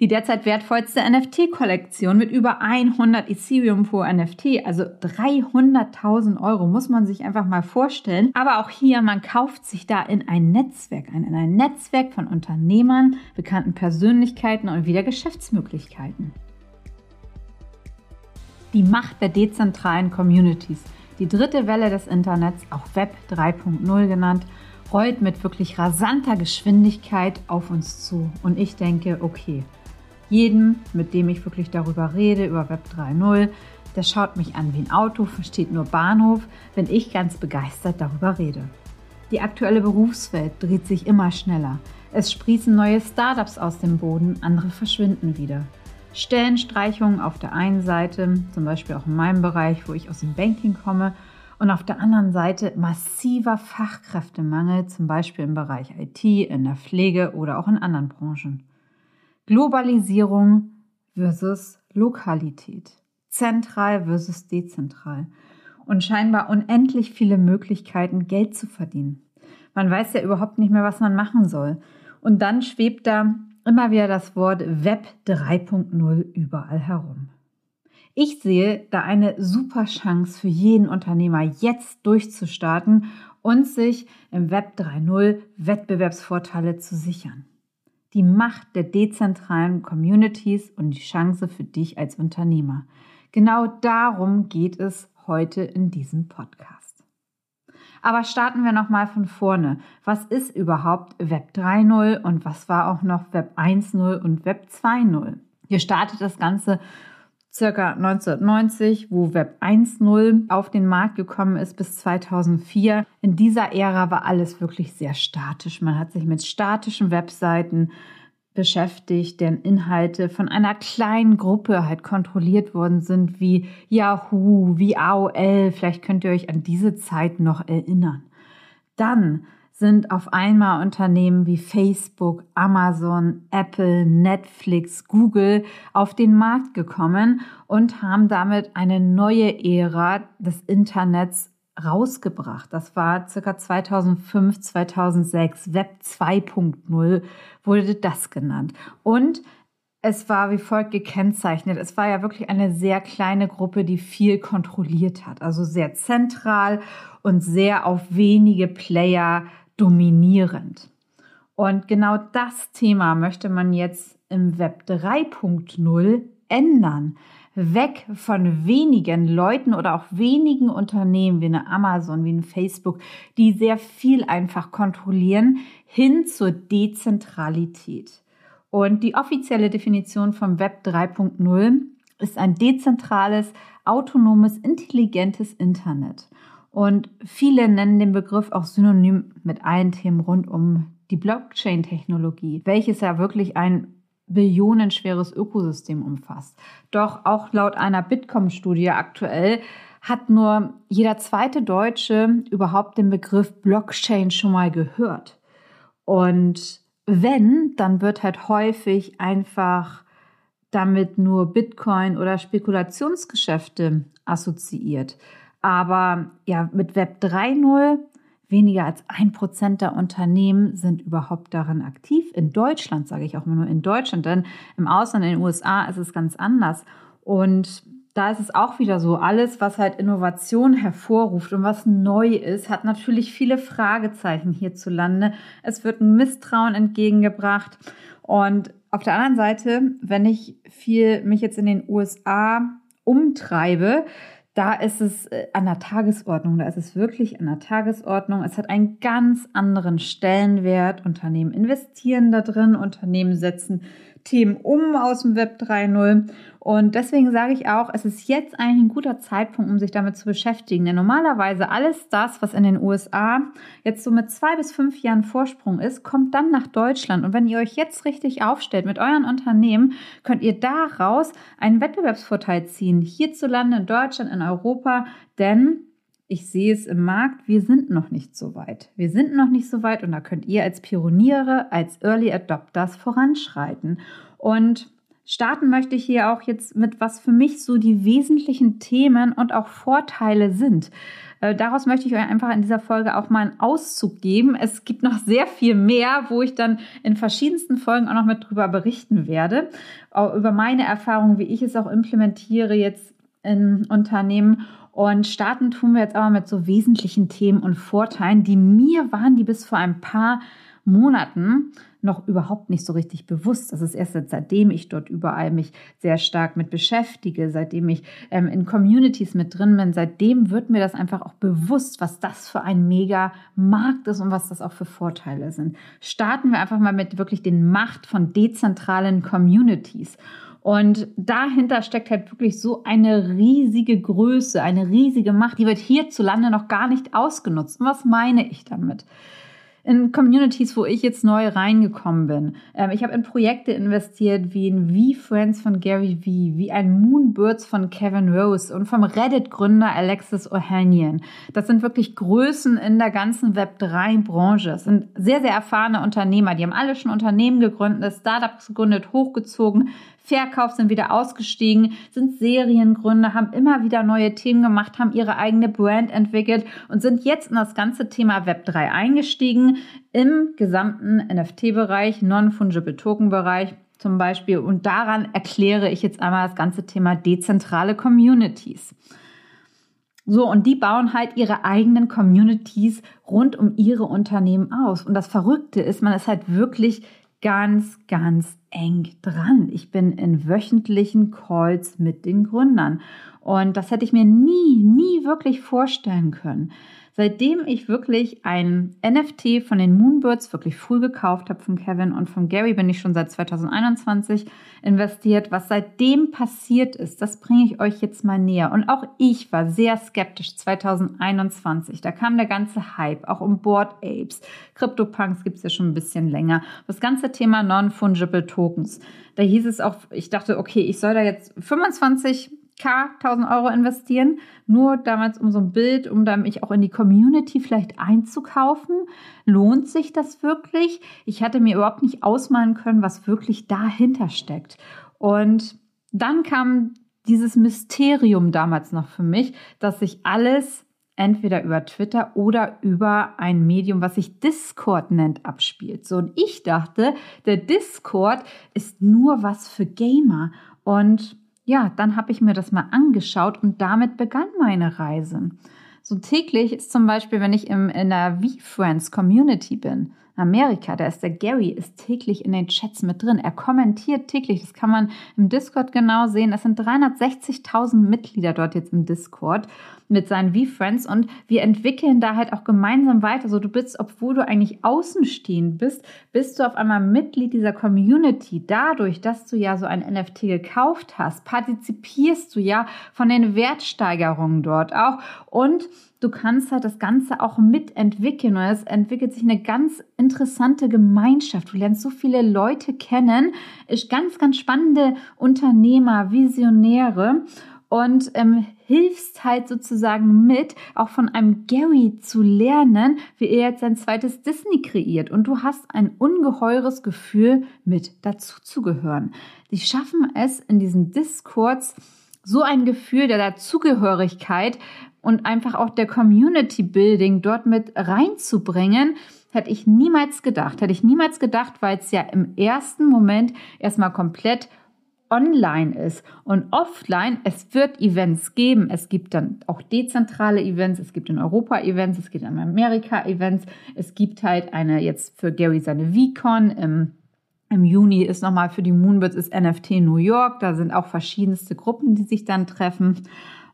Die derzeit wertvollste NFT-Kollektion mit über 100 Ethereum pro NFT, also 300.000 Euro, muss man sich einfach mal vorstellen. Aber auch hier, man kauft sich da in ein Netzwerk ein, in ein Netzwerk von Unternehmern, bekannten Persönlichkeiten und wieder Geschäftsmöglichkeiten. Die Macht der dezentralen Communities. Die dritte Welle des Internets, auch Web 3.0 genannt, rollt mit wirklich rasanter Geschwindigkeit auf uns zu. Und ich denke, okay, jeden, mit dem ich wirklich darüber rede, über Web 3.0, der schaut mich an wie ein Auto, versteht nur Bahnhof, wenn ich ganz begeistert darüber rede. Die aktuelle Berufswelt dreht sich immer schneller. Es sprießen neue Startups aus dem Boden, andere verschwinden wieder. Stellenstreichungen auf der einen Seite, zum Beispiel auch in meinem Bereich, wo ich aus dem Banking komme, und auf der anderen Seite massiver Fachkräftemangel, zum Beispiel im Bereich IT, in der Pflege oder auch in anderen Branchen. Globalisierung versus Lokalität. Zentral versus dezentral. Und scheinbar unendlich viele Möglichkeiten, Geld zu verdienen. Man weiß ja überhaupt nicht mehr, was man machen soll. Und dann schwebt da immer wieder das Wort Web 3.0 überall herum. Ich sehe da eine super Chance für jeden Unternehmer, jetzt durchzustarten und sich im Web 3.0 Wettbewerbsvorteile zu sichern die Macht der dezentralen Communities und die Chance für dich als Unternehmer. Genau darum geht es heute in diesem Podcast. Aber starten wir nochmal von vorne. Was ist überhaupt Web 3.0 und was war auch noch Web 1.0 und Web 2.0? Hier startet das Ganze circa 1990, wo Web 1.0 auf den Markt gekommen ist, bis 2004. In dieser Ära war alles wirklich sehr statisch. Man hat sich mit statischen Webseiten beschäftigt, deren Inhalte von einer kleinen Gruppe halt kontrolliert worden sind, wie Yahoo, wie AOL. Vielleicht könnt ihr euch an diese Zeit noch erinnern. Dann sind auf einmal Unternehmen wie Facebook, Amazon, Apple, Netflix, Google auf den Markt gekommen und haben damit eine neue Ära des Internets rausgebracht. Das war circa 2005, 2006. Web 2.0 wurde das genannt. Und es war wie folgt gekennzeichnet. Es war ja wirklich eine sehr kleine Gruppe, die viel kontrolliert hat. Also sehr zentral und sehr auf wenige Player dominierend. Und genau das Thema möchte man jetzt im Web 3.0 ändern. Weg von wenigen Leuten oder auch wenigen Unternehmen wie eine Amazon, wie ein Facebook, die sehr viel einfach kontrollieren, hin zur Dezentralität. Und die offizielle Definition vom Web 3.0 ist ein dezentrales, autonomes, intelligentes Internet. Und viele nennen den Begriff auch synonym mit allen Themen rund um die Blockchain-Technologie, welches ja wirklich ein billionenschweres Ökosystem umfasst. Doch auch laut einer Bitkom-Studie aktuell hat nur jeder zweite Deutsche überhaupt den Begriff Blockchain schon mal gehört. Und wenn, dann wird halt häufig einfach damit nur Bitcoin oder Spekulationsgeschäfte assoziiert. Aber ja, mit Web 3.0 weniger als ein Prozent der Unternehmen sind überhaupt daran aktiv. In Deutschland sage ich auch immer nur in Deutschland, denn im Ausland, in den USA ist es ganz anders. Und da ist es auch wieder so, alles, was halt Innovation hervorruft und was neu ist, hat natürlich viele Fragezeichen hierzulande. Es wird ein Misstrauen entgegengebracht. Und auf der anderen Seite, wenn ich viel mich jetzt in den USA umtreibe, da ist es äh, an der Tagesordnung, da ist es wirklich an der Tagesordnung. Es hat einen ganz anderen Stellenwert. Unternehmen investieren da drin, Unternehmen setzen Themen um aus dem Web 3.0. Und deswegen sage ich auch, es ist jetzt eigentlich ein guter Zeitpunkt, um sich damit zu beschäftigen. Denn normalerweise alles das, was in den USA jetzt so mit zwei bis fünf Jahren Vorsprung ist, kommt dann nach Deutschland. Und wenn ihr euch jetzt richtig aufstellt mit euren Unternehmen, könnt ihr daraus einen Wettbewerbsvorteil ziehen. Hierzulande, in Deutschland, in Europa. Denn ich sehe es im Markt, wir sind noch nicht so weit. Wir sind noch nicht so weit und da könnt ihr als Pioniere, als Early Adopters voranschreiten. Und starten möchte ich hier auch jetzt mit, was für mich so die wesentlichen Themen und auch Vorteile sind. Äh, daraus möchte ich euch einfach in dieser Folge auch mal einen Auszug geben. Es gibt noch sehr viel mehr, wo ich dann in verschiedensten Folgen auch noch mit drüber berichten werde. Über meine Erfahrungen, wie ich es auch implementiere jetzt in Unternehmen. Und starten tun wir jetzt aber mit so wesentlichen Themen und Vorteilen, die mir waren, die bis vor ein paar Monaten noch überhaupt nicht so richtig bewusst. Das ist erst seitdem ich dort überall mich sehr stark mit beschäftige, seitdem ich ähm, in Communities mit drin bin, seitdem wird mir das einfach auch bewusst, was das für ein mega Markt ist und was das auch für Vorteile sind. Starten wir einfach mal mit wirklich den Macht von dezentralen Communities. Und dahinter steckt halt wirklich so eine riesige Größe, eine riesige Macht, die wird hierzulande noch gar nicht ausgenutzt. Und was meine ich damit? in Communities, wo ich jetzt neu reingekommen bin. Ähm, ich habe in Projekte investiert wie in V-Friends von Gary Vee, wie ein Moonbirds von Kevin Rose und vom Reddit-Gründer Alexis Ohanian. Das sind wirklich Größen in der ganzen Web3-Branche. Es sind sehr, sehr erfahrene Unternehmer. Die haben alle schon Unternehmen gegründet, Startups gegründet, hochgezogen, verkauft, sind wieder ausgestiegen, sind Seriengründer, haben immer wieder neue Themen gemacht, haben ihre eigene Brand entwickelt und sind jetzt in das ganze Thema Web3 eingestiegen im gesamten NFT-Bereich, Non-Fungible Token-Bereich zum Beispiel. Und daran erkläre ich jetzt einmal das ganze Thema dezentrale Communities. So, und die bauen halt ihre eigenen Communities rund um ihre Unternehmen aus. Und das Verrückte ist, man ist halt wirklich ganz, ganz eng dran. Ich bin in wöchentlichen Calls mit den Gründern. Und das hätte ich mir nie, nie wirklich vorstellen können. Seitdem ich wirklich ein NFT von den Moonbirds wirklich früh gekauft habe von Kevin und von Gary, bin ich schon seit 2021 investiert. Was seitdem passiert ist, das bringe ich euch jetzt mal näher. Und auch ich war sehr skeptisch 2021. Da kam der ganze Hype, auch um Board Apes. CryptoPunks gibt es ja schon ein bisschen länger. Das ganze Thema Non-Fungible Tokens. Da hieß es auch, ich dachte, okay, ich soll da jetzt 25 K 1000 Euro investieren, nur damals um so ein Bild, um dann mich auch in die Community vielleicht einzukaufen. Lohnt sich das wirklich? Ich hatte mir überhaupt nicht ausmalen können, was wirklich dahinter steckt. Und dann kam dieses Mysterium damals noch für mich, dass sich alles entweder über Twitter oder über ein Medium, was sich Discord nennt, abspielt. So, und ich dachte, der Discord ist nur was für Gamer. Und ja, dann habe ich mir das mal angeschaut und damit begann meine Reise. So täglich ist zum Beispiel, wenn ich im, in der V-Friends Community bin, Amerika, da ist der Gary, ist täglich in den Chats mit drin. Er kommentiert täglich. Das kann man im Discord genau sehen. Es sind 360.000 Mitglieder dort jetzt im Discord mit seinen V-Friends und wir entwickeln da halt auch gemeinsam weiter. So du bist, obwohl du eigentlich außenstehend bist, bist du auf einmal Mitglied dieser Community. Dadurch, dass du ja so ein NFT gekauft hast, partizipierst du ja von den Wertsteigerungen dort auch und du kannst halt das Ganze auch mitentwickeln und es entwickelt sich eine ganz interessante Gemeinschaft. Du lernst so viele Leute kennen, ist ganz, ganz spannende Unternehmer, Visionäre und ähm, hilfst halt sozusagen mit, auch von einem Gary zu lernen, wie er jetzt sein zweites Disney kreiert. Und du hast ein ungeheures Gefühl, mit dazuzugehören. Die schaffen es in diesen Discords, so ein Gefühl der Dazugehörigkeit und einfach auch der Community Building dort mit reinzubringen, hätte ich niemals gedacht. Hätte ich niemals gedacht, weil es ja im ersten Moment erstmal komplett online ist und offline, es wird Events geben. Es gibt dann auch dezentrale Events, es gibt in Europa Events, es gibt in Amerika Events, es gibt halt eine jetzt für Gary seine VCon im im Juni ist nochmal für die Moonbirds ist NFT New York. Da sind auch verschiedenste Gruppen, die sich dann treffen.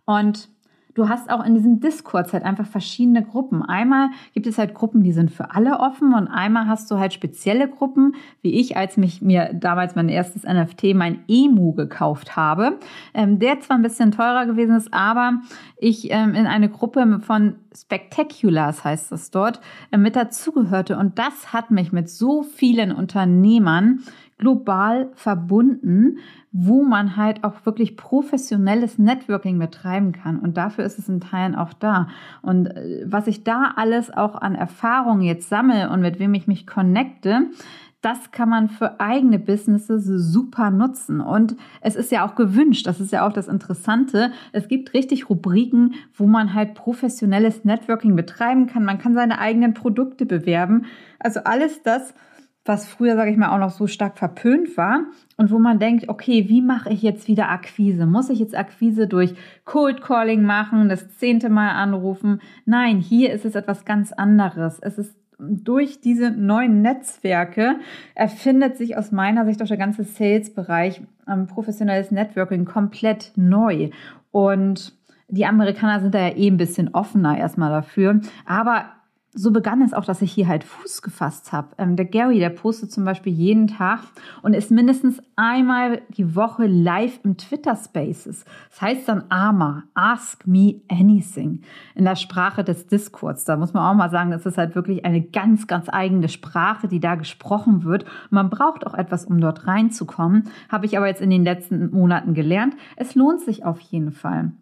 Und du hast auch in diesen Discords halt einfach verschiedene Gruppen. Einmal gibt es halt Gruppen, die sind für alle offen und einmal hast du halt spezielle Gruppen, wie ich, als mich mir damals mein erstes NFT, mein Emu gekauft habe, ähm, der zwar ein bisschen teurer gewesen ist, aber ich ähm, in eine Gruppe von Spectaculars heißt es dort, äh, mit dazugehörte und das hat mich mit so vielen Unternehmern global verbunden, wo man halt auch wirklich professionelles Networking betreiben kann. Und dafür ist es in Teilen auch da. Und äh, was ich da alles auch an Erfahrungen jetzt sammle und mit wem ich mich connecte, das kann man für eigene Businesses super nutzen. Und es ist ja auch gewünscht, das ist ja auch das Interessante. Es gibt richtig Rubriken, wo man halt professionelles Networking betreiben kann. Man kann seine eigenen Produkte bewerben. Also alles das, was früher, sage ich mal, auch noch so stark verpönt war und wo man denkt, okay, wie mache ich jetzt wieder Akquise? Muss ich jetzt Akquise durch Cold Calling machen, das zehnte Mal anrufen? Nein, hier ist es etwas ganz anderes. Es ist durch diese neuen Netzwerke erfindet sich aus meiner Sicht auch der ganze Sales-Bereich ähm, professionelles Networking komplett neu. Und die Amerikaner sind da ja eh ein bisschen offener erstmal dafür. Aber so begann es auch, dass ich hier halt Fuß gefasst habe. Ähm, der Gary, der postet zum Beispiel jeden Tag und ist mindestens einmal die Woche live im Twitter Spaces. Das heißt dann AMA, Ask Me Anything, in der Sprache des Discords. Da muss man auch mal sagen, das ist halt wirklich eine ganz, ganz eigene Sprache, die da gesprochen wird. man braucht auch etwas, um dort reinzukommen. Habe ich aber jetzt in den letzten Monaten gelernt. Es lohnt sich auf jeden Fall.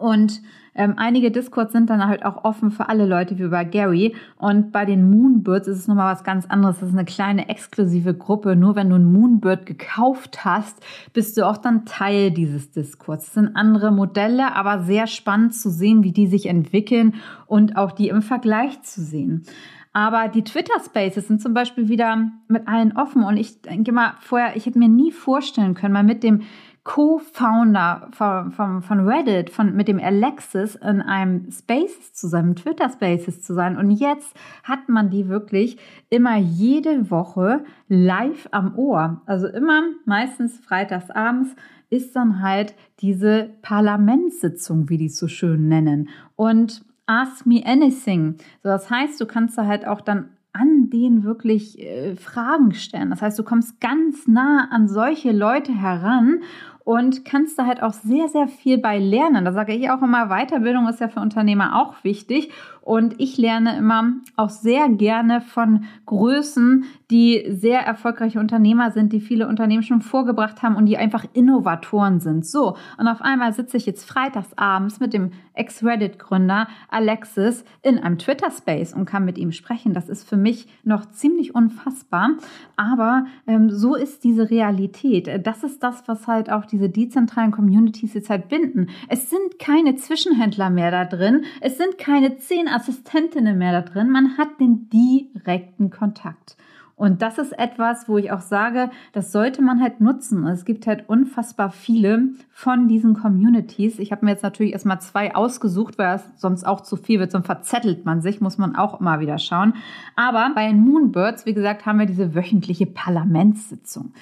Und ähm, einige Discords sind dann halt auch offen für alle Leute wie bei Gary. Und bei den Moonbirds ist es nochmal was ganz anderes. Das ist eine kleine exklusive Gruppe. Nur wenn du einen Moonbird gekauft hast, bist du auch dann Teil dieses Discords. Das sind andere Modelle, aber sehr spannend zu sehen, wie die sich entwickeln und auch die im Vergleich zu sehen. Aber die Twitter Spaces sind zum Beispiel wieder mit allen offen. Und ich denke mal, vorher, ich hätte mir nie vorstellen können, mal mit dem Co-Founder von, von, von, Reddit, von, mit dem Alexis in einem Spaces zu sein, Twitter Spaces zu sein. Und jetzt hat man die wirklich immer jede Woche live am Ohr. Also immer meistens freitags abends ist dann halt diese Parlamentssitzung, wie die es so schön nennen. Und Ask Me Anything. So, das heißt, du kannst da halt auch dann an denen wirklich äh, Fragen stellen. Das heißt, du kommst ganz nah an solche Leute heran und kannst da halt auch sehr, sehr viel bei lernen. Da sage ich auch immer, Weiterbildung ist ja für Unternehmer auch wichtig. Und ich lerne immer auch sehr gerne von Größen, die sehr erfolgreiche Unternehmer sind, die viele Unternehmen schon vorgebracht haben und die einfach Innovatoren sind. So, und auf einmal sitze ich jetzt freitags abends mit dem Ex-Reddit-Gründer Alexis in einem Twitter-Space und kann mit ihm sprechen. Das ist für mich noch ziemlich unfassbar. Aber ähm, so ist diese Realität. Das ist das, was halt auch diese dezentralen Communities jetzt halt binden. Es sind keine Zwischenhändler mehr da drin. Es sind keine zehn Assistentinnen mehr da drin. Man hat den direkten Kontakt. Und das ist etwas, wo ich auch sage, das sollte man halt nutzen. Es gibt halt unfassbar viele von diesen Communities. Ich habe mir jetzt natürlich erstmal zwei ausgesucht, weil es sonst auch zu viel wird, sonst verzettelt man sich, muss man auch immer wieder schauen. Aber bei Moonbirds, wie gesagt, haben wir diese wöchentliche Parlamentssitzung.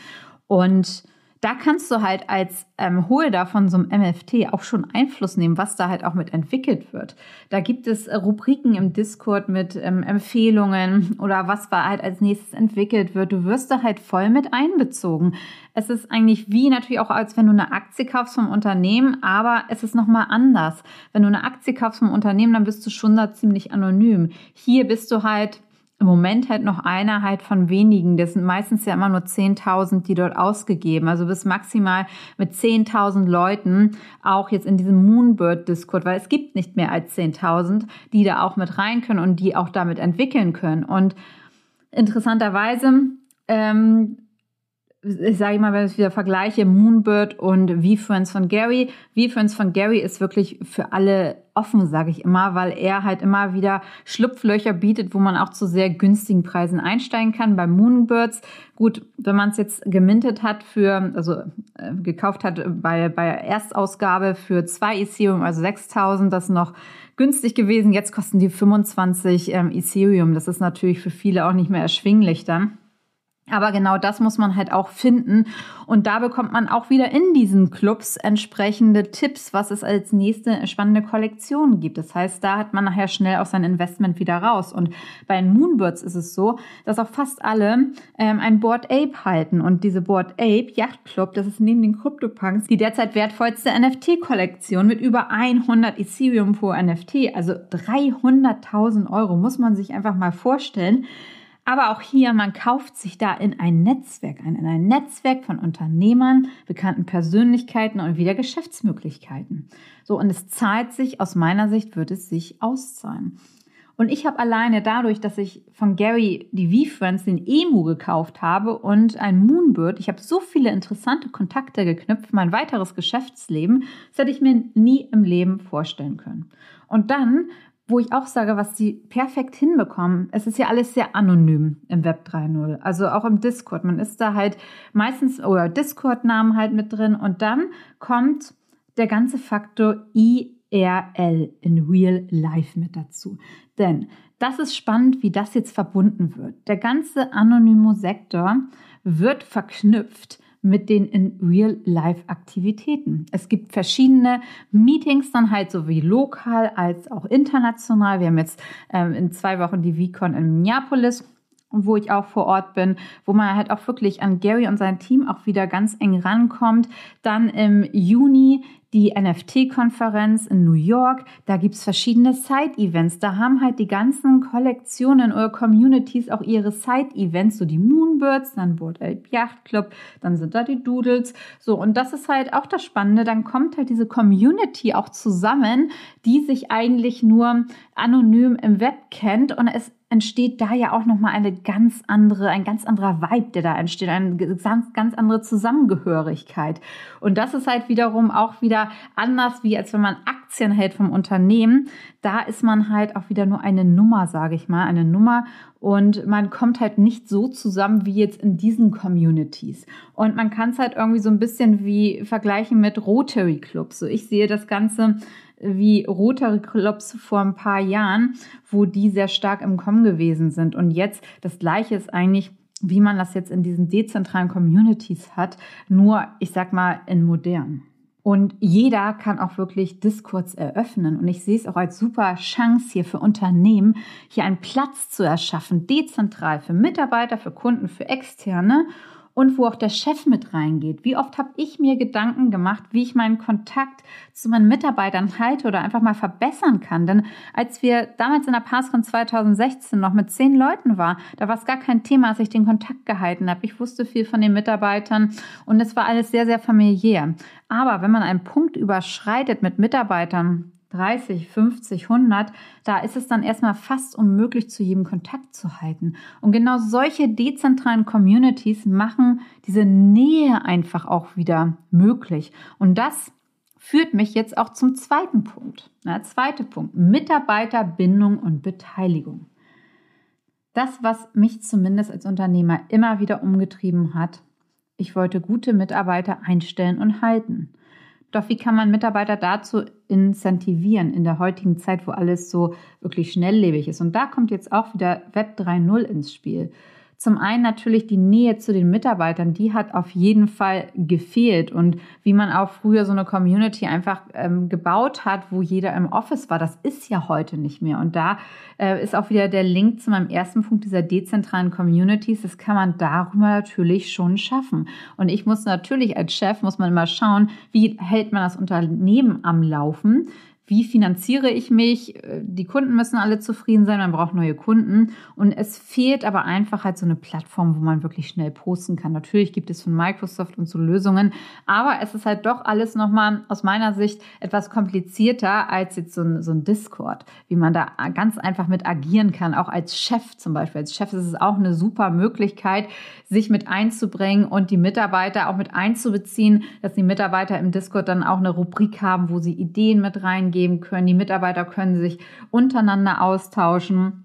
Und da kannst du halt als ähm, Holder von so einem MFT auch schon Einfluss nehmen, was da halt auch mit entwickelt wird. Da gibt es äh, Rubriken im Discord mit ähm, Empfehlungen oder was da halt als nächstes entwickelt wird. Du wirst da halt voll mit einbezogen. Es ist eigentlich wie natürlich auch, als wenn du eine Aktie kaufst vom Unternehmen, aber es ist nochmal anders. Wenn du eine Aktie kaufst vom Unternehmen, dann bist du schon da ziemlich anonym. Hier bist du halt im Moment halt noch einer halt von wenigen. Das sind meistens ja immer nur 10.000, die dort ausgegeben. Also bis maximal mit 10.000 Leuten auch jetzt in diesem Moonbird-Discord, weil es gibt nicht mehr als 10.000, die da auch mit rein können und die auch damit entwickeln können. Und interessanterweise ähm, ich sage mal, wenn ich wieder vergleiche, Moonbird und V-Friends von Gary. V-Friends von Gary ist wirklich für alle offen, sage ich immer, weil er halt immer wieder Schlupflöcher bietet, wo man auch zu sehr günstigen Preisen einsteigen kann. Bei Moonbirds, gut, wenn man es jetzt gemintet hat für, also äh, gekauft hat bei, bei Erstausgabe für zwei Ethereum, also 6000, das noch günstig gewesen. Jetzt kosten die 25 ähm, Ethereum. Das ist natürlich für viele auch nicht mehr erschwinglich dann. Aber genau das muss man halt auch finden. Und da bekommt man auch wieder in diesen Clubs entsprechende Tipps, was es als nächste spannende Kollektion gibt. Das heißt, da hat man nachher schnell auch sein Investment wieder raus. Und bei den Moonbirds ist es so, dass auch fast alle ähm, ein Board Ape halten. Und diese Board Ape Yacht Club, das ist neben den CryptoPunks die derzeit wertvollste NFT-Kollektion mit über 100 Ethereum pro NFT. Also 300.000 Euro muss man sich einfach mal vorstellen. Aber auch hier, man kauft sich da in ein Netzwerk ein, in ein Netzwerk von Unternehmern, bekannten Persönlichkeiten und wieder Geschäftsmöglichkeiten. So, und es zahlt sich, aus meiner Sicht wird es sich auszahlen. Und ich habe alleine dadurch, dass ich von Gary die V-Friends den Emu gekauft habe und ein Moonbird, ich habe so viele interessante Kontakte geknüpft, mein weiteres Geschäftsleben, das hätte ich mir nie im Leben vorstellen können. Und dann wo ich auch sage, was sie perfekt hinbekommen. Es ist ja alles sehr anonym im Web 3.0. Also auch im Discord. Man ist da halt meistens, oder Discord-Namen halt mit drin. Und dann kommt der ganze Faktor IRL in Real Life mit dazu. Denn das ist spannend, wie das jetzt verbunden wird. Der ganze anonymo Sektor wird verknüpft mit den in Real-Life-Aktivitäten. Es gibt verschiedene Meetings, dann halt sowie lokal als auch international. Wir haben jetzt ähm, in zwei Wochen die VCon in Minneapolis wo ich auch vor Ort bin, wo man halt auch wirklich an Gary und sein Team auch wieder ganz eng rankommt. Dann im Juni die NFT-Konferenz in New York. Da gibt's verschiedene Side-Events. Da haben halt die ganzen Kollektionen oder Communities auch ihre Side-Events, so die Moonbirds, dann Board Ape Yacht Club, dann sind da die Doodles. So, und das ist halt auch das Spannende. Dann kommt halt diese Community auch zusammen, die sich eigentlich nur anonym im Web kennt und es entsteht da ja auch nochmal eine ganz andere, ein ganz anderer Vibe, der da entsteht, eine ganz, ganz andere Zusammengehörigkeit. Und das ist halt wiederum auch wieder anders, wie als wenn man Aktien hält vom Unternehmen. Da ist man halt auch wieder nur eine Nummer, sage ich mal, eine Nummer. Und man kommt halt nicht so zusammen wie jetzt in diesen Communities. Und man kann es halt irgendwie so ein bisschen wie vergleichen mit Rotary Clubs. So ich sehe das Ganze wie Rotary Clubs vor ein paar Jahren, wo die sehr stark im Kommen gewesen sind. Und jetzt das Gleiche ist eigentlich wie man das jetzt in diesen dezentralen Communities hat, nur, ich sag mal, in modern. Und jeder kann auch wirklich Discords eröffnen. Und ich sehe es auch als super Chance hier für Unternehmen, hier einen Platz zu erschaffen, dezentral für Mitarbeiter, für Kunden, für Externe und wo auch der Chef mit reingeht. Wie oft habe ich mir Gedanken gemacht, wie ich meinen Kontakt zu meinen Mitarbeitern halte oder einfach mal verbessern kann. Denn als wir damals in der Passcon 2016 noch mit zehn Leuten war, da war es gar kein Thema, dass ich den Kontakt gehalten habe. Ich wusste viel von den Mitarbeitern und es war alles sehr, sehr familiär. Aber wenn man einen Punkt überschreitet mit Mitarbeitern, 30, 50, 100, da ist es dann erstmal fast unmöglich, zu jedem Kontakt zu halten. Und genau solche dezentralen Communities machen diese Nähe einfach auch wieder möglich. Und das führt mich jetzt auch zum zweiten Punkt. Der zweite Punkt, Mitarbeiterbindung und Beteiligung. Das, was mich zumindest als Unternehmer immer wieder umgetrieben hat, ich wollte gute Mitarbeiter einstellen und halten. Doch wie kann man Mitarbeiter dazu incentivieren in der heutigen Zeit, wo alles so wirklich schnelllebig ist? Und da kommt jetzt auch wieder Web 3.0 ins Spiel. Zum einen natürlich die Nähe zu den Mitarbeitern, die hat auf jeden Fall gefehlt. Und wie man auch früher so eine Community einfach ähm, gebaut hat, wo jeder im Office war, das ist ja heute nicht mehr. Und da äh, ist auch wieder der Link zu meinem ersten Punkt dieser dezentralen Communities. Das kann man darüber natürlich schon schaffen. Und ich muss natürlich als Chef, muss man immer schauen, wie hält man das Unternehmen am Laufen? Wie finanziere ich mich? Äh, die Kunden müssen alle zufrieden sein, man braucht neue Kunden. Und es fehlt aber einfach halt so eine Plattform, wo man wirklich schnell posten kann. Natürlich gibt es von Microsoft und so Lösungen, aber es ist halt doch alles nochmal aus meiner Sicht etwas komplizierter als jetzt so ein, so ein Discord, wie man da ganz einfach mit agieren kann, auch als Chef zum Beispiel. Als Chef ist es auch eine super Möglichkeit, sich mit einzubringen und die Mitarbeiter auch mit einzubeziehen, dass die Mitarbeiter im Discord dann auch eine Rubrik haben, wo sie Ideen mit reingehen geben können. Die Mitarbeiter können sich untereinander austauschen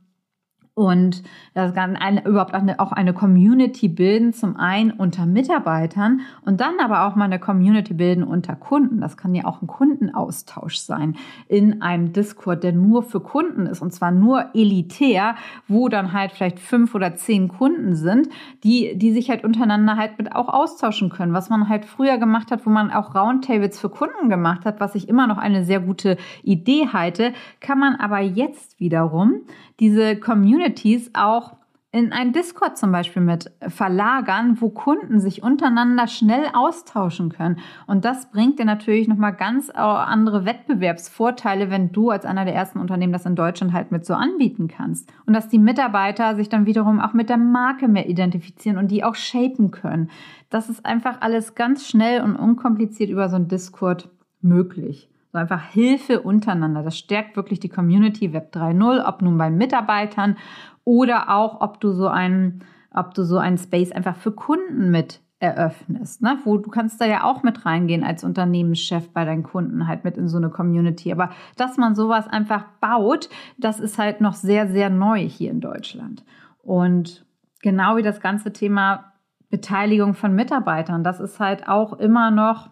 und das kann eine, überhaupt eine, auch eine Community bilden, zum einen unter Mitarbeitern und dann aber auch mal eine Community bilden unter Kunden. Das kann ja auch ein Kundenaustausch sein in einem Discord, der nur für Kunden ist und zwar nur elitär, wo dann halt vielleicht fünf oder zehn Kunden sind, die, die sich halt untereinander halt mit auch austauschen können. Was man halt früher gemacht hat, wo man auch Roundtables für Kunden gemacht hat, was ich immer noch eine sehr gute Idee halte, kann man aber jetzt wiederum diese Communities auch in ein Discord zum Beispiel mit verlagern, wo Kunden sich untereinander schnell austauschen können. Und das bringt dir natürlich nochmal ganz andere Wettbewerbsvorteile, wenn du als einer der ersten Unternehmen das in Deutschland halt mit so anbieten kannst. Und dass die Mitarbeiter sich dann wiederum auch mit der Marke mehr identifizieren und die auch shapen können. Das ist einfach alles ganz schnell und unkompliziert über so ein Discord möglich. So einfach Hilfe untereinander. Das stärkt wirklich die Community Web 3.0, ob nun bei Mitarbeitern oder auch, ob du so einen, ob du so einen Space einfach für Kunden mit eröffnest, ne? wo du kannst da ja auch mit reingehen als Unternehmenschef bei deinen Kunden halt mit in so eine Community. Aber dass man sowas einfach baut, das ist halt noch sehr, sehr neu hier in Deutschland. Und genau wie das ganze Thema Beteiligung von Mitarbeitern, das ist halt auch immer noch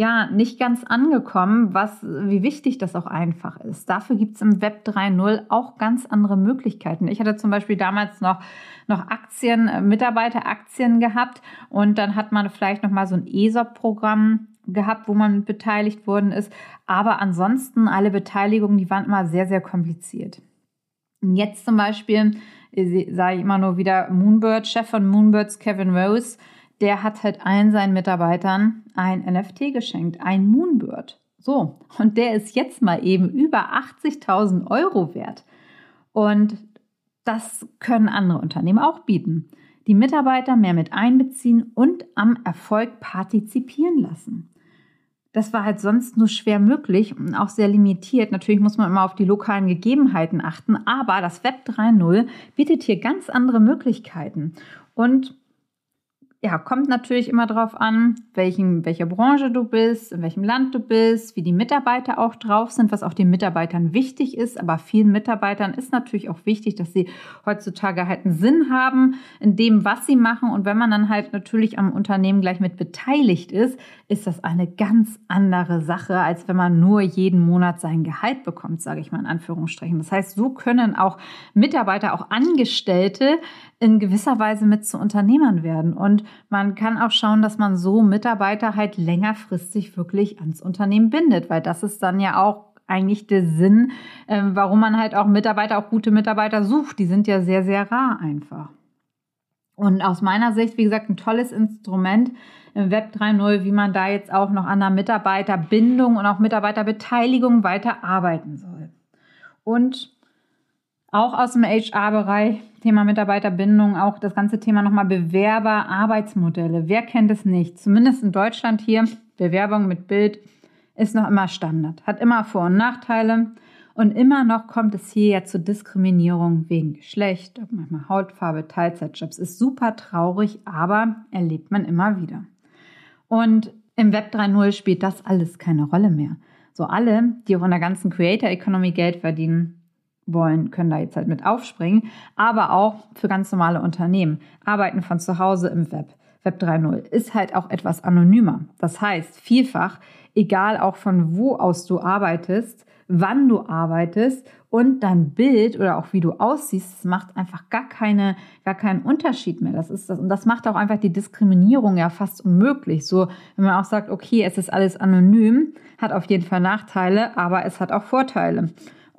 ja nicht ganz angekommen, was, wie wichtig das auch einfach ist. Dafür gibt es im Web 3.0 auch ganz andere Möglichkeiten. Ich hatte zum Beispiel damals noch, noch Aktien, äh, Mitarbeiteraktien gehabt und dann hat man vielleicht noch mal so ein ESOP-Programm gehabt, wo man beteiligt worden ist. Aber ansonsten alle Beteiligungen, die waren immer sehr, sehr kompliziert. Jetzt zum Beispiel äh, sage ich immer nur wieder Moonbird, Chef von Moonbirds, Kevin Rose, der hat halt allen seinen Mitarbeitern ein NFT geschenkt, ein Moonbird. So, und der ist jetzt mal eben über 80.000 Euro wert. Und das können andere Unternehmen auch bieten. Die Mitarbeiter mehr mit einbeziehen und am Erfolg partizipieren lassen. Das war halt sonst nur schwer möglich und auch sehr limitiert. Natürlich muss man immer auf die lokalen Gegebenheiten achten, aber das Web 3.0 bietet hier ganz andere Möglichkeiten. Und ja, kommt natürlich immer darauf an, welchen, welcher Branche du bist, in welchem Land du bist, wie die Mitarbeiter auch drauf sind, was auch den Mitarbeitern wichtig ist. Aber vielen Mitarbeitern ist natürlich auch wichtig, dass sie heutzutage halt einen Sinn haben in dem, was sie machen. Und wenn man dann halt natürlich am Unternehmen gleich mit beteiligt ist, ist das eine ganz andere Sache, als wenn man nur jeden Monat sein Gehalt bekommt, sage ich mal in Anführungsstrichen. Das heißt, so können auch Mitarbeiter, auch Angestellte in gewisser Weise mit zu Unternehmern werden. Und man kann auch schauen, dass man so Mitarbeiter halt längerfristig wirklich ans Unternehmen bindet, weil das ist dann ja auch eigentlich der Sinn, äh, warum man halt auch Mitarbeiter, auch gute Mitarbeiter sucht. Die sind ja sehr, sehr rar einfach. Und aus meiner Sicht, wie gesagt, ein tolles Instrument im Web 3.0, wie man da jetzt auch noch an der Mitarbeiterbindung und auch Mitarbeiterbeteiligung weiter arbeiten soll. Und auch aus dem HR-Bereich, Thema Mitarbeiterbindung, auch das ganze Thema nochmal Bewerber, Arbeitsmodelle. Wer kennt es nicht? Zumindest in Deutschland hier, Bewerbung mit Bild ist noch immer Standard, hat immer Vor- und Nachteile. Und immer noch kommt es hier ja zur Diskriminierung wegen Geschlecht, manchmal Hautfarbe, Teilzeitjobs. Ist super traurig, aber erlebt man immer wieder. Und im Web 3.0 spielt das alles keine Rolle mehr. So alle, die auch in der ganzen Creator Economy Geld verdienen, wollen, können da jetzt halt mit aufspringen, aber auch für ganz normale Unternehmen. Arbeiten von zu Hause im Web. Web 3.0 ist halt auch etwas anonymer. Das heißt, vielfach, egal auch von wo aus du arbeitest, wann du arbeitest und dein Bild oder auch wie du aussiehst, das macht einfach gar keine, gar keinen Unterschied mehr. Das ist das. Und das macht auch einfach die Diskriminierung ja fast unmöglich. So, wenn man auch sagt, okay, es ist alles anonym, hat auf jeden Fall Nachteile, aber es hat auch Vorteile.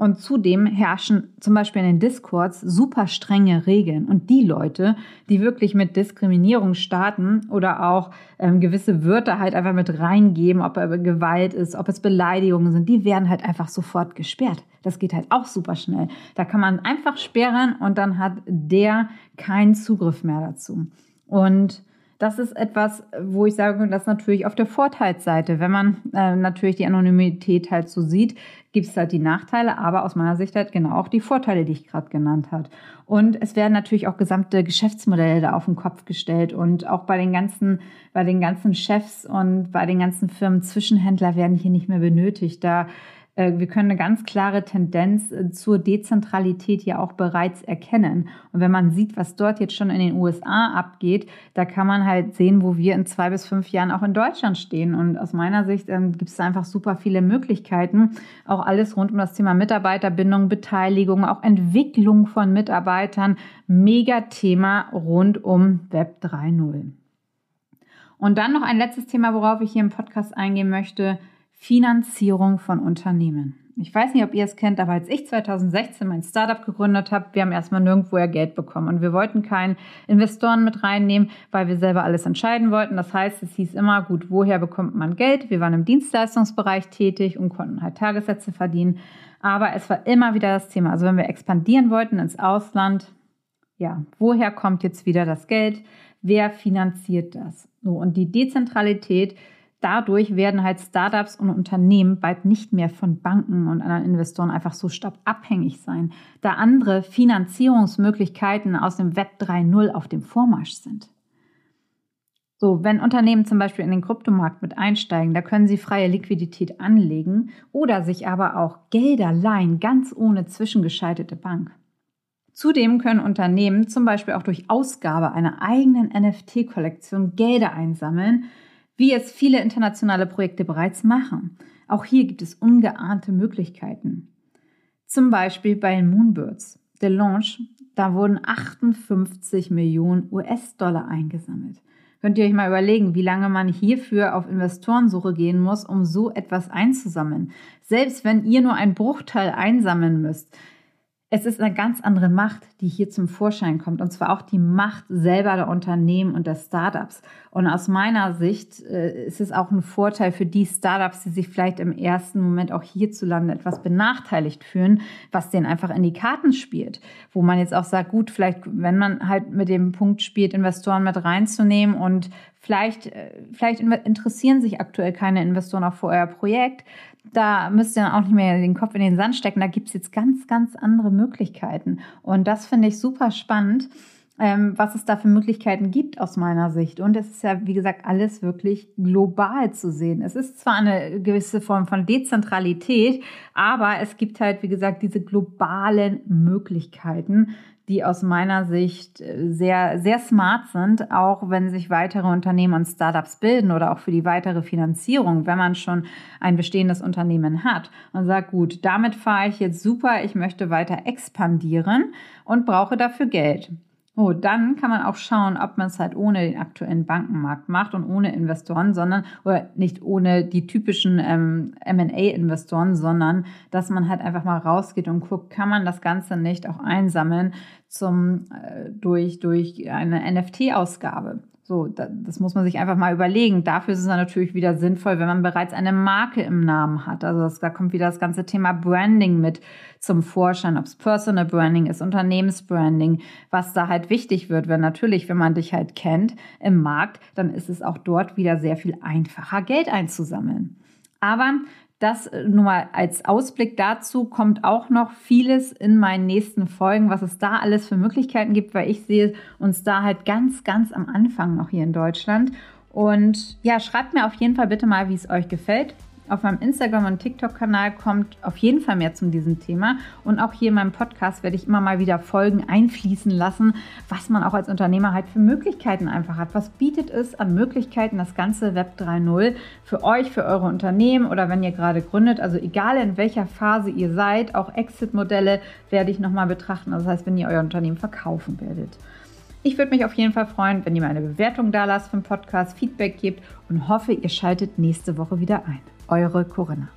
Und zudem herrschen zum Beispiel in den Discords super strenge Regeln. Und die Leute, die wirklich mit Diskriminierung starten oder auch ähm, gewisse Wörter halt einfach mit reingeben, ob er Gewalt ist, ob es Beleidigungen sind, die werden halt einfach sofort gesperrt. Das geht halt auch super schnell. Da kann man einfach sperren und dann hat der keinen Zugriff mehr dazu. Und das ist etwas, wo ich sage, das natürlich auf der Vorteilsseite. Wenn man äh, natürlich die Anonymität halt so sieht, gibt es halt die Nachteile, aber aus meiner Sicht halt genau auch die Vorteile, die ich gerade genannt habe. Und es werden natürlich auch gesamte Geschäftsmodelle da auf den Kopf gestellt und auch bei den ganzen, bei den ganzen Chefs und bei den ganzen Firmen Zwischenhändler werden hier nicht mehr benötigt. Da wir können eine ganz klare Tendenz äh, zur Dezentralität ja auch bereits erkennen. Und wenn man sieht, was dort jetzt schon in den USA abgeht, da kann man halt sehen, wo wir in zwei bis fünf Jahren auch in Deutschland stehen. Und aus meiner Sicht ähm, gibt es einfach super viele Möglichkeiten. Auch alles rund um das Thema Mitarbeiterbindung, Beteiligung, auch Entwicklung von Mitarbeitern. Mega Thema rund um Web 3.0. Und dann noch ein letztes Thema, worauf ich hier im Podcast eingehen möchte. Finanzierung von Unternehmen. Ich weiß nicht, ob ihr es kennt, aber als ich 2016 mein Startup gegründet habe, wir haben erstmal nirgendwoher Geld bekommen und wir wollten keinen Investoren mit reinnehmen, weil wir selber alles entscheiden wollten. Das heißt, es hieß immer, gut, woher bekommt man Geld? Wir waren im Dienstleistungsbereich tätig und konnten halt Tagessätze verdienen. Aber es war immer wieder das Thema. Also wenn wir expandieren wollten ins Ausland, ja, woher kommt jetzt wieder das Geld? Wer finanziert das? So, und die Dezentralität dadurch werden halt Startups und Unternehmen bald nicht mehr von Banken und anderen Investoren einfach so stark abhängig sein, da andere Finanzierungsmöglichkeiten aus dem Web 3.0 auf dem Vormarsch sind. So, wenn Unternehmen zum Beispiel in den Kryptomarkt mit einsteigen, da können sie freie Liquidität anlegen oder sich aber auch Gelder leihen, ganz ohne zwischengeschaltete Bank. Zudem können Unternehmen zum Beispiel auch durch Ausgabe einer eigenen NFT-Kollektion Gelder einsammeln, wie es viele internationale Projekte bereits machen. Auch hier gibt es ungeahnte Möglichkeiten. Zum Beispiel bei Moonbirds. Der Launch, da wurden 58 Millionen US-Dollar eingesammelt. Könnt ihr euch mal überlegen, wie lange man hierfür auf Investorensuche gehen muss, um so etwas einzusammeln. Selbst wenn ihr nur einen Bruchteil einsammeln müsst, es ist eine ganz andere Macht, die hier zum Vorschein kommt, und zwar auch die Macht selber der Unternehmen und der Startups. Und aus meiner Sicht äh, ist es auch ein Vorteil für die Startups, die sich vielleicht im ersten Moment auch hierzulande etwas benachteiligt fühlen, was denen einfach in die Karten spielt. Wo man jetzt auch sagt, gut, vielleicht, wenn man halt mit dem Punkt spielt, Investoren mit reinzunehmen und vielleicht, äh, vielleicht interessieren sich aktuell keine Investoren auch für euer Projekt, da müsst ihr auch nicht mehr den Kopf in den Sand stecken. Da gibt es jetzt ganz, ganz andere Möglichkeiten. Und das finde ich super spannend, ähm, was es da für Möglichkeiten gibt aus meiner Sicht. Und es ist ja, wie gesagt, alles wirklich global zu sehen. Es ist zwar eine gewisse Form von Dezentralität, aber es gibt halt, wie gesagt, diese globalen Möglichkeiten, die aus meiner Sicht äh, sehr, sehr smart sind, auch wenn sich weitere Unternehmen und Startups bilden oder auch für die weitere Finanzierung, wenn man schon ein bestehendes Unternehmen hat und sagt, gut, damit fahre ich jetzt super, ich möchte weiter expandieren und brauche dafür Geld. Oh, dann kann man auch schauen, ob man es halt ohne den aktuellen Bankenmarkt macht und ohne Investoren, sondern, oder nicht ohne die typischen ähm, MA-Investoren, sondern dass man halt einfach mal rausgeht und guckt, kann man das Ganze nicht auch einsammeln zum, äh, durch, durch eine NFT-Ausgabe. So, das muss man sich einfach mal überlegen. Dafür ist es natürlich wieder sinnvoll, wenn man bereits eine Marke im Namen hat. Also das, da kommt wieder das ganze Thema Branding mit zum Vorschein, ob es Personal Branding ist, Unternehmensbranding, was da halt wichtig wird. Weil natürlich, wenn man dich halt kennt im Markt, dann ist es auch dort wieder sehr viel einfacher, Geld einzusammeln. Aber das äh, nur mal als Ausblick dazu kommt auch noch vieles in meinen nächsten Folgen, was es da alles für Möglichkeiten gibt, weil ich sehe uns da halt ganz, ganz am Anfang noch hier in Deutschland. Und ja, schreibt mir auf jeden Fall bitte mal, wie es euch gefällt. Auf meinem Instagram- und TikTok-Kanal kommt auf jeden Fall mehr zu diesem Thema. Und auch hier in meinem Podcast werde ich immer mal wieder Folgen einfließen lassen, was man auch als Unternehmer halt für Möglichkeiten einfach hat. Was bietet es an Möglichkeiten, das ganze Web 3.0 für euch, für eure Unternehmen oder wenn ihr gerade gründet. Also egal in welcher Phase ihr seid, auch Exit-Modelle werde ich nochmal betrachten. Also das heißt, wenn ihr euer Unternehmen verkaufen werdet. Ich würde mich auf jeden Fall freuen, wenn ihr mir eine Bewertung da lasst vom Podcast, Feedback gebt und hoffe, ihr schaltet nächste Woche wieder ein. Eure Corinna.